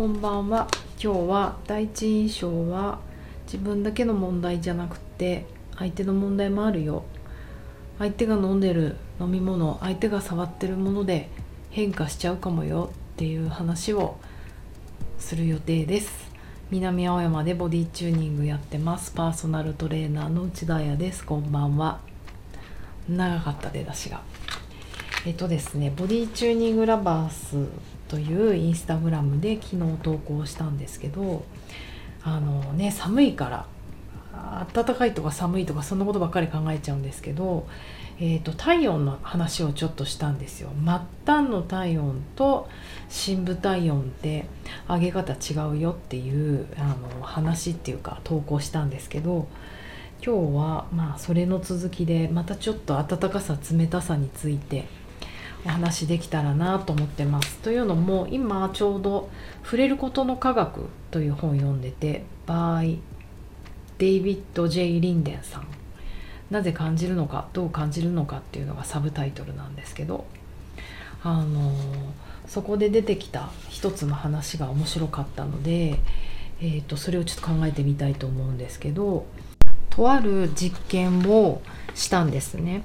こんばんは。今日は第一印象は自分だけの問題じゃなくて相手の問題もあるよ。相手が飲んでる飲み物相手が触ってるもので変化しちゃうかもよ。っていう話をする予定です。南青山でボディチューニングやってます。パーソナルトレーナーの内田彩です。こんばんは。長かった出だしが。えっとですねボディチューニングラバースというインスタグラムで昨日投稿したんですけどあのね寒いから暖かいとか寒いとかそんなことばっかり考えちゃうんですけど、えーと、体温の話をちょっとしたんですよ。末端の体温と深部体温って上げ方違うよっていうあの話っていうか投稿したんですけど今日はまあそれの続きでまたちょっと暖かさ冷たさについて話できたらなと思ってます。というのも今ちょうど「触れることの科学」という本を読んでて by デイビッド・ジェイ・リンデンさんなぜ感じるのかどう感じるのかっていうのがサブタイトルなんですけどあのそこで出てきた一つの話が面白かったので、えーと、それをちょっと考えてみたいと思うんですけどとある実験をしたんですね。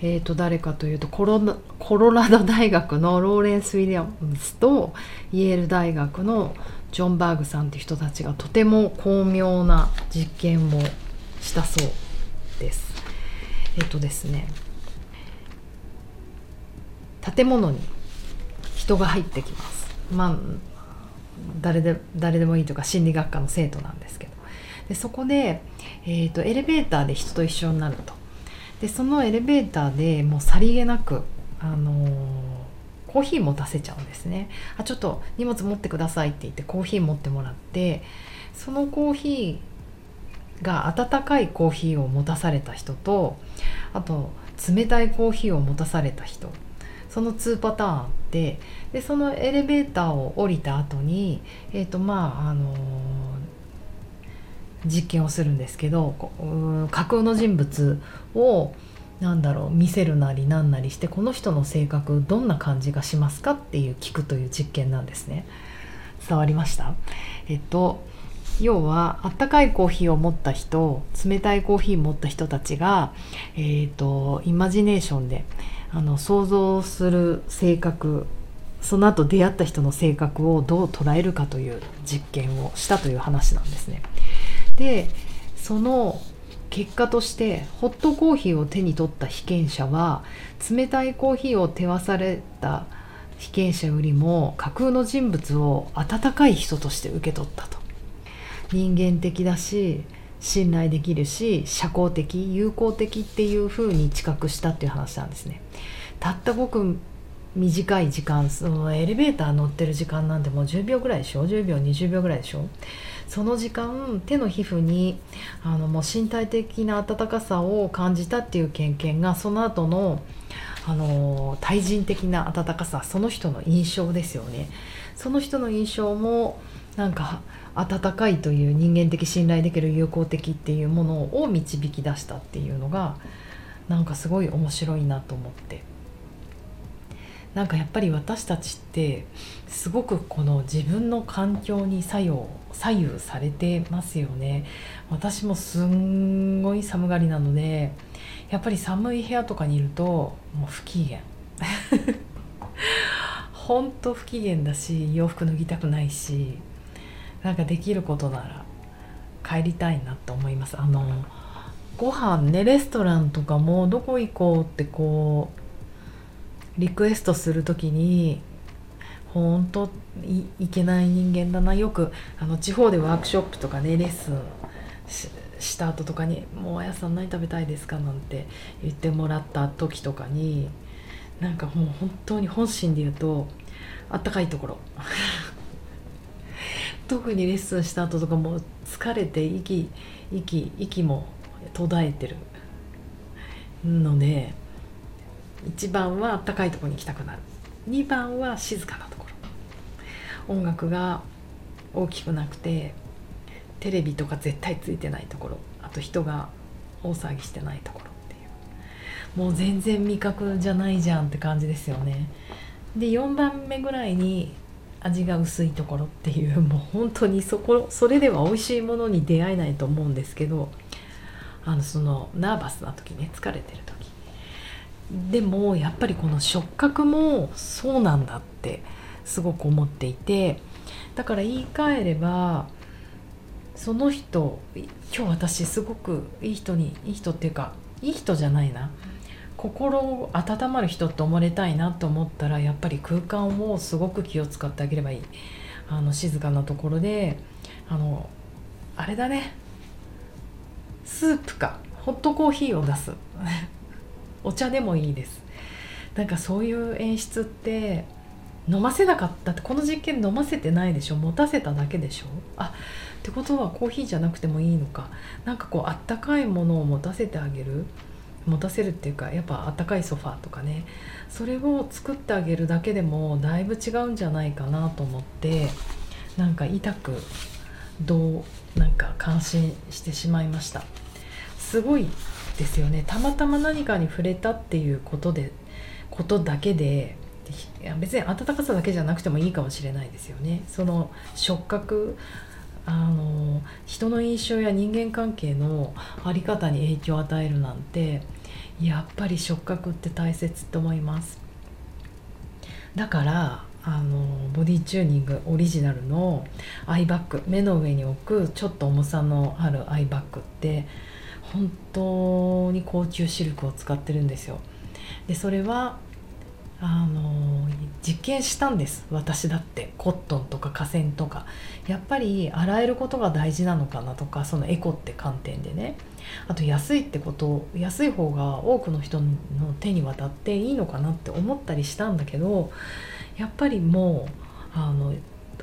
えー、と誰かというとコロコロラド大学のローレンス・ウィリアムズとイェール大学のジョン・バーグさんっていう人たちがとても巧妙な実験をしたそうです。えっ、ー、とですね建物に人が入ってきます。まあ誰で誰でもいいとか心理学科の生徒なんですけどでそこで、えーとエレベーターで人と一緒になるとでそのエレベーターでもうさりげなく、あのー、コーヒー持たせちゃうんですね。あちょっと荷物持ってくださいって言ってコーヒー持ってもらってそのコーヒーが温かいコーヒーを持たされた人とあと冷たいコーヒーを持たされた人。その2パターンあってでそのエレベーターを降りた後にえっ、ー、とまああのー実験をするんですけど架空の人物を何だろう見せるなりなんなりしてこの人の性格どんな感じがしますかっていう聞くという実験なんですね伝わりました？えっと要はあったかいコーヒーを持った人冷たいコーヒーを持った人たちが、えーと、イマジネーションであの想像する性格その後出会った人の性格をどう捉えるかという実験をしたという話なんですね。でその結果としてホットコーヒーを手に取った被験者は冷たいコーヒーを手渡された被験者よりも架空の人物を温かい人として受け取ったと。人間的だし信頼できるし社交的友好的っていう風に知覚したっていう話なんですね。たったごく短い時間そのエレベーター乗ってる時間なんてもう10秒ぐらいでしょ？10秒20秒ぐらいでしょ？その時間手の皮膚にあのもう身体的な温かさを感じたっていう経験がその後のあの対人的な温かさその人の印象ですよね。その人の印象もなんか温かいという人間的信頼できる友好的っていうものを導き出したっていうのがなんかすごい面白いなと思って。なんかやっぱり私たちってすごくこの自分の環境に作用左右されてますよね。私もすんごい寒がりなのでやっぱり寒い部屋とかにいるともう不機嫌。ほんと不機嫌だし洋服脱ぎたくないしなんかできることなら帰りたいなと思います。あのご飯ねレストランとかもどこ行こうってこうリクエストする時に本当いけない人間だなよくあの地方でワークショップとかねレッスンした後とかに「もうあやさん何食べたいですか?」なんて言ってもらった時とかになんかもう本当に本心で言うとあったかいところ 特にレッスンした後とかもう疲れて息息息も途絶えてるので1番はあったかいとこに行きたくなる。2番は静かなところ。音楽が大きくなくてテレビとか絶対ついてないところ。あと人が大騒ぎしてないところっていう。もう全然味覚じゃないじゃんって感じですよね。で4番目ぐらいに味が薄いところっていうもう本当にそこそれでは美味しいものに出会えないと思うんですけどあのそのナーバスな時ね疲れてる時でもやっぱりこの触覚もそうなんだってすごく思っていてだから言い換えればその人今日私すごくいい人にいい人っていうかいい人じゃないな。心を温まる人って思われたいなと思ったらやっぱり空間をすごく気を使ってあげればいい。あの静かなところであのあれだね。スープか。ホットコーヒーを出す。お茶でもいいです。なんかそういう演出って飲ませなかったってこの実験飲ませてないでしょ？持たせただけでしょ？あってことはコーヒーじゃなくてもいいのか。なんかこうあったかいものを持たせてあげる？持たせるっていうかやっぱあったかいソファーとかね。それを作ってあげるだけでもだいぶ違うんじゃないかなと思ってなんか痛くどうなんか感心してしまいました。すごいですよね。たまたま何かに触れたっていうことでことだけでいや別に温かさだけじゃなくてもいいかもしれないですよね。その触覚あの人の印象や人間関係の在り方に影響を与えるなんてやっぱり触覚って大切って思います。だからあのボディチューニングオリジナルのアイバッグ目の上に置くちょっと重さのあるアイバッグって本当に高級シルクを使ってるんですよ。でそれはあの実験したんです。私だって。コットンとか河川とか。やっぱり洗えることが大事なのかなとかそのエコって観点でね。あと安いってこと安い方が多くの人の手に渡っていいのかなって思ったりしたんだけどやっぱりもうあの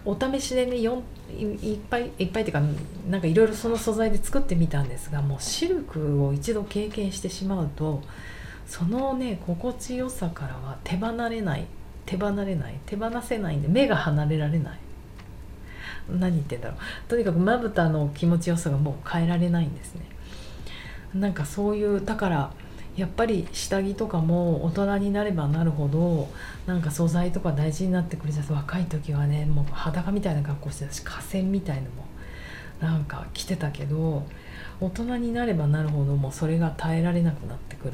お試しでねいっぱいいっぱいっていうかなんかいろいろその素材で作ってみたんですがもうシルクを一度経験してしまうとそのね心地よさからは手離れない手離れない手放せないんで目が離れられない。何言ってんだろう。とにかくまぶたの気持ちよさがもう変えられないんですね。なんかそういうだからやっぱり下着とかも大人になればなるほどなんか素材とか大事になってくるじゃないですか若い時はねもう裸みたいな格好してたし河川みたいのもなんか着てたけど大人になればなるほどもうそれが耐えられなくなってくる。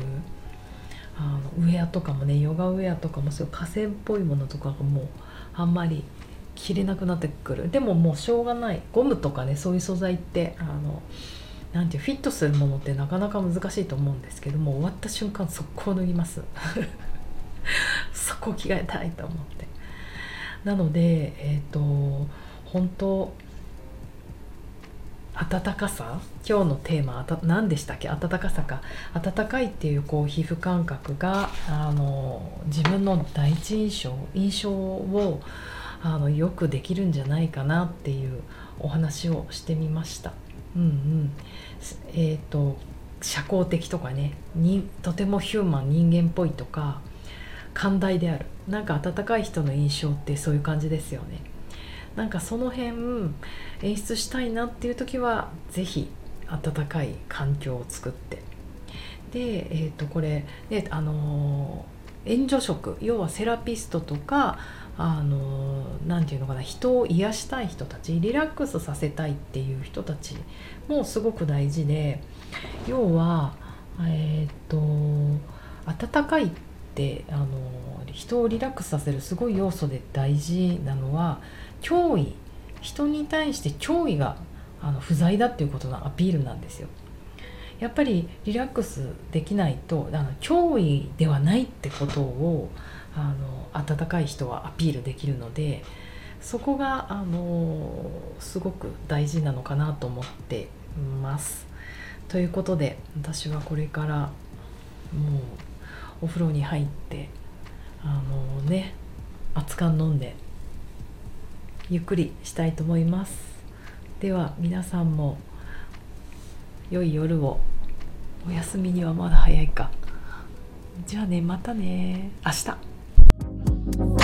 あのウェアとかもねヨガウェアとかもそういう河川っぽいものとかがもうあんまり着れなくなってくる。でももうしょうがない。ゴムとかねそういう素材ってあのなんてフィットするものってなかなか難しいと思うんですけども終わった瞬間速攻脱ぎます。そこ着替えたいと思って。なのでえっ、ー、と本当暖かさ今日のテーマ何でしたっけ？暖かさか。暖かいっていうこう皮膚感覚があの自分の第一印象印象をあのよくできるんじゃないかなっていうお話をしてみました。うんうん、えっ、ー、と社交的とかね。にとてもヒューマン人間っぽいとか寛大である。なんか温かい人の印象ってそういう感じですよね。なんかその辺演出したいなっていう時は是非温かい環境を作って。で、えー、とこれ、ね、あの援助職要はセラピストとかあのなて言うのかな人を癒したい人たちリラックスさせたいっていう人たちもすごく大事で要はえっ、ー、と温かいってあの人をリラックスさせるすごい要素で大事なのは脅威人に対して脅威があの不在だっていうことのアピールなんですよ。やっぱりリラックスできないとあの脅威ではないってことをあの温かい人はアピールできるのでそこがあのすごく大事なのかなと思ってます。ということで私はこれからもうお風呂に入ってあのね熱燗飲んでゆっくりしたいと思います。では皆さんも良い夜をお休みにはまだ早いか。じゃあねまたね。明日。Thank you.